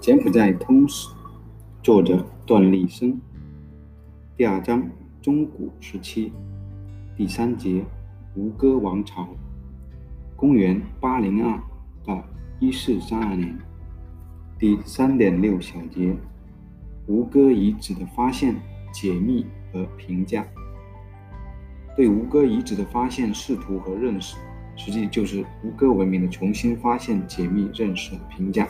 柬埔寨通史，作者段立生。第二章中古时期，第三节吴哥王朝，公元八零二到一四三二年。第三点六小节吴哥遗址的发现、解密和评价。对吴哥遗址的发现、试图和认识，实际就是吴哥文明的重新发现、解密、认识和评价。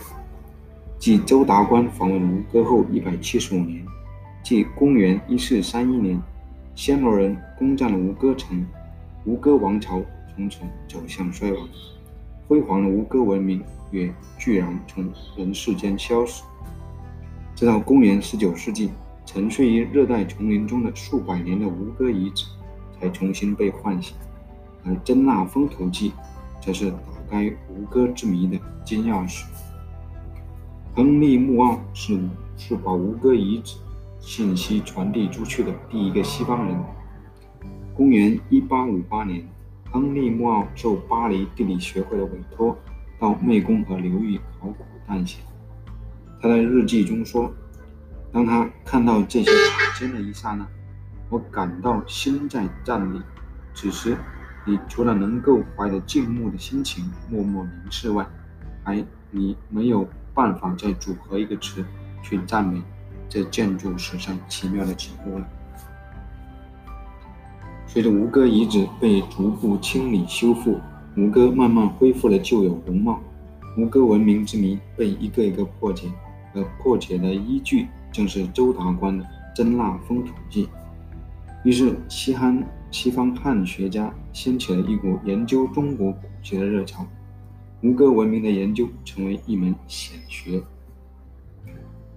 继周达观访问吴哥后一百七十五年，即公元一四三一年，暹罗人攻占了吴哥城，吴哥王朝从此走向衰亡，辉煌的吴哥文明也居然从人世间消失。直到公元十九世纪，沉睡于热带丛林中的数百年的吴哥遗址才重新被唤醒，而真腊风土记则是打开吴哥之谜的金钥匙。亨利·穆奥是是把吴哥遗址信息传递出去的第一个西方人。公元1858年，亨利·穆奥受巴黎地理学会的委托，到湄公河流域考古探险。他在日记中说：“当他看到这些塔尖的一刹那，我感到心在颤栗。此时，你除了能够怀着敬慕的心情默默凝视外，还你没有。”办法再组合一个词去赞美这建筑史上奇妙的景物了。随着吴哥遗址被逐步清理修复，吴哥慢慢恢复了旧有容貌，吴哥文明之谜被一个一个破解，而破解的依据正是周达观的《真腊风土记》。于是，西汉西方汉学家掀起了一股研究中国古籍的热潮。吴哥文明的研究成为一门显学。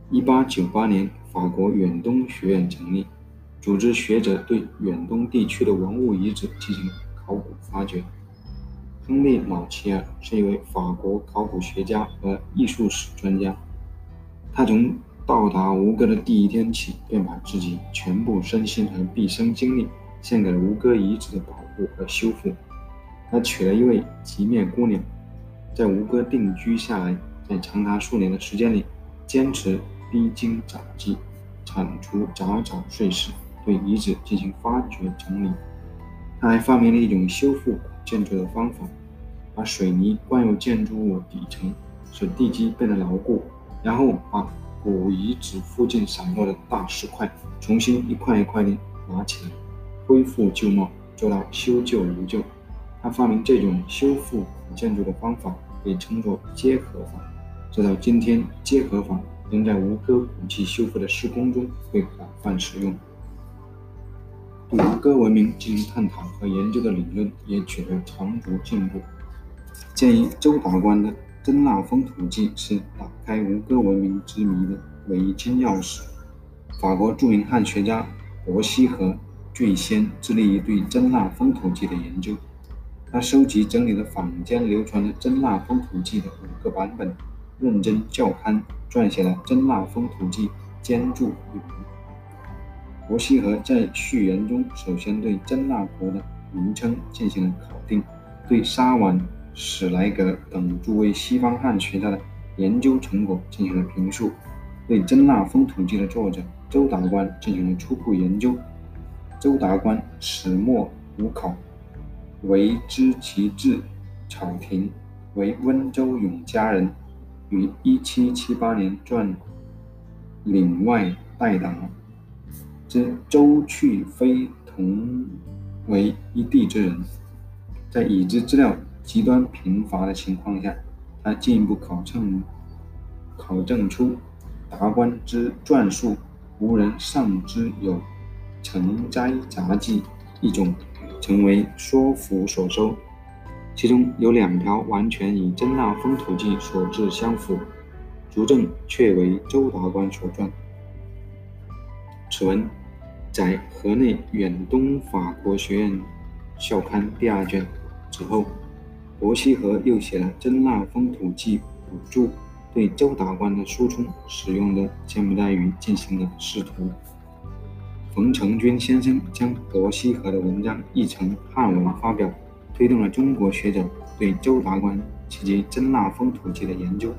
一八九八年，法国远东学院成立，组织学者对远东地区的文物遗址进行考古发掘。亨利·马齐尔是一位法国考古学家和艺术史专家，他从到达吴哥的第一天起，便把自己全部身心和毕生精力献给了吴哥遗址的保护和修复。他娶了一位吉面姑娘。在吴哥定居下来，在长达数年的时间里，坚持逼经杂技，铲除杂草碎石，对遗址进行发掘整理。他还发明了一种修复古建筑的方法：把水泥灌入建筑物底层，使地基变得牢固，然后把古遗址附近散落的大石块重新一块一块地拿起来，恢复旧貌，做到修旧如旧。他发明这种修复古建筑的方法。被称作结合法，直到今天，结合法仍在吴哥古迹修复的施工中被广泛使用。对吴哥文明进行探讨和研究的理论也取得长足进步。鉴于周达观的《真腊风土记》是打开吴哥文明之谜的唯一金钥匙，法国著名汉学家伯希和最先致力于对《真腊风土记》的研究。他收集整理了坊间流传的《真腊风土记》的五个版本，认真校勘，撰写了《真腊风土记》兼注一本。伯希和在序言中，首先对真腊国的名称进行了考定，对沙婉、史莱格等诸位西方汉学家的研究成果进行了评述，对《真腊风土记》的作者周达观进行了初步研究。周达观始末无考。为知其志，草亭为温州永嘉人，于一七七八年撰《岭外代党》，知周去非同为一地之人。在已知资料极端贫乏的情况下，他进一步考证考证出达观之传述无人尚知有《成斋杂记》一种。成为说服所收，其中有两条完全与《真腊风土记》所志相符，足证确为周达观所撰。此文载河内远东法国学院校刊第二卷之后，伯希和又写了《真腊风土记》补注，对周达观的书中使用的柬埔寨语进行了试图。冯承军先生将伯希和的文章译成汉文发表，推动了中国学者对周达观及其真腊风土记的研究。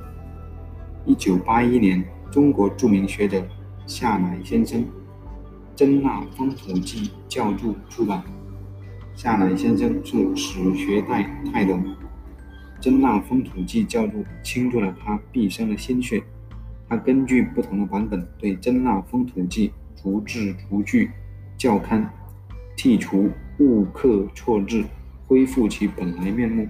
一九八一年，中国著名学者夏乃先生《真腊风土记校注》出版。夏乃先生是史学代泰斗，《真腊风土记教注》倾注了他毕生的心血。他根据不同的版本，对真腊风土记逐字逐句校勘，剔除误刻错字，恢复其本来面目，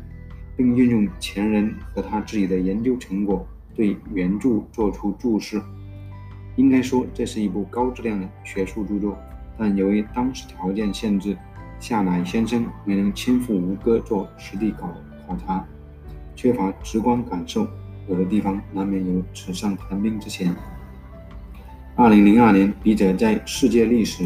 并运用前人和他自己的研究成果。对原著作出注释，应该说这是一部高质量的学术著作。但由于当时条件限制，夏乃先生没能亲赴吴哥做实地考考察，缺乏直观感受，有的地方难免有纸上谈兵之嫌。二零零二年，笔者在《世界历史》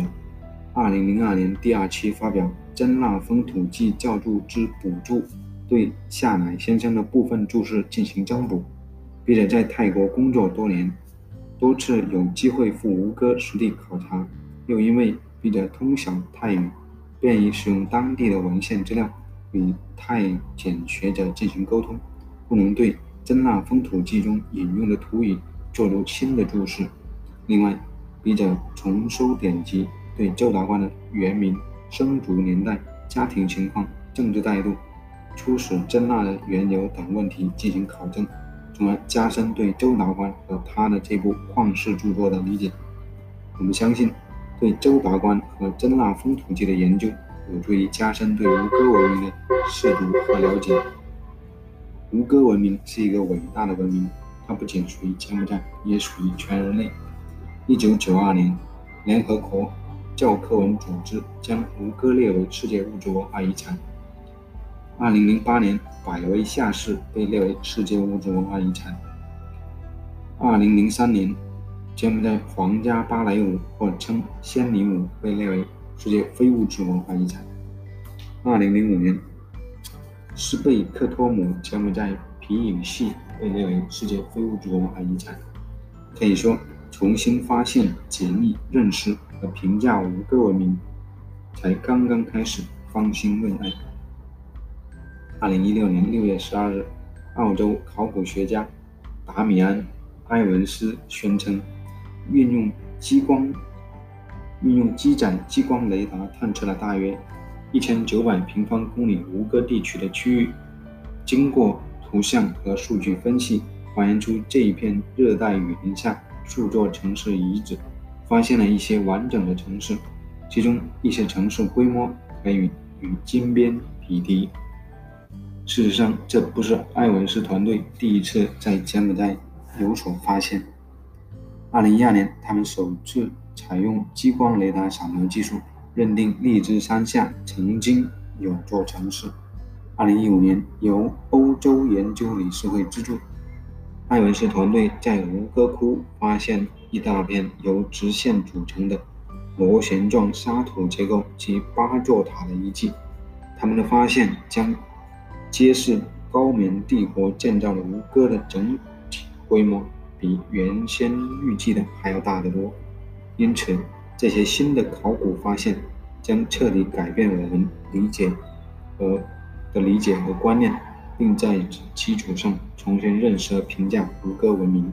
二零零二年第二期发表《真腊风土记校注之补注》，对夏乃先生的部分注释进行增补。笔者在泰国工作多年，多次有机会赴吴哥实地考察，又因为笔者通晓泰语，便于使用当地的文献资料与泰简学者进行沟通，不能对《真腊风土记》中引用的土语做出新的注释。另外，笔者重收典籍，对周达观的原名、生卒年代、家庭情况、政治态度、出使真腊的缘由等问题进行考证。从而加深对周达观和他的这部旷世著作的理解。我们相信，对周达观和真腊风土记的研究，有助于加深对吴哥文明的识读和了解。吴哥文明是一个伟大的文明，它不仅属于柬埔寨，也属于全人类。一九九二年，联合国教科文组织将吴哥列为世界物质文化遗产。二零零八年。百威下士被列为世界物质文化遗产。二零零三年，柬埔寨皇家芭蕾舞或称仙女舞被列为世界非物质文化遗产。二零零五年，斯贝克托姆柬埔寨皮影戏被列为世界非物质文化遗产。可以说，重新发现、解密、认识和评价吴哥文明才刚刚开始，方兴未艾。二零一六年六月十二日，澳洲考古学家达米安·埃文斯宣称，运用激光、运用机展激光雷达探测了大约一千九百平方公里吴哥地区的区域。经过图像和数据分析，还原出这一片热带雨林下数座城市遗址，发现了一些完整的城市，其中一些城市规模可以与金边匹敌。事实上，这不是艾文斯团队第一次在柬埔寨有所发现。二零一二年，他们首次采用激光雷达扫描技术，认定荔枝山下曾经有座城市。二零一五年，由欧洲研究理事会资助，艾文斯团队在吴哥窟发现一大片由直线组成的螺旋状沙土结构及八座塔的遗迹。他们的发现将揭示高棉帝国建造的吴哥的整体规模比原先预计的还要大得多，因此这些新的考古发现将彻底改变我们理解和的理解和观念，并在此基础上重新认识和评价吴哥文明。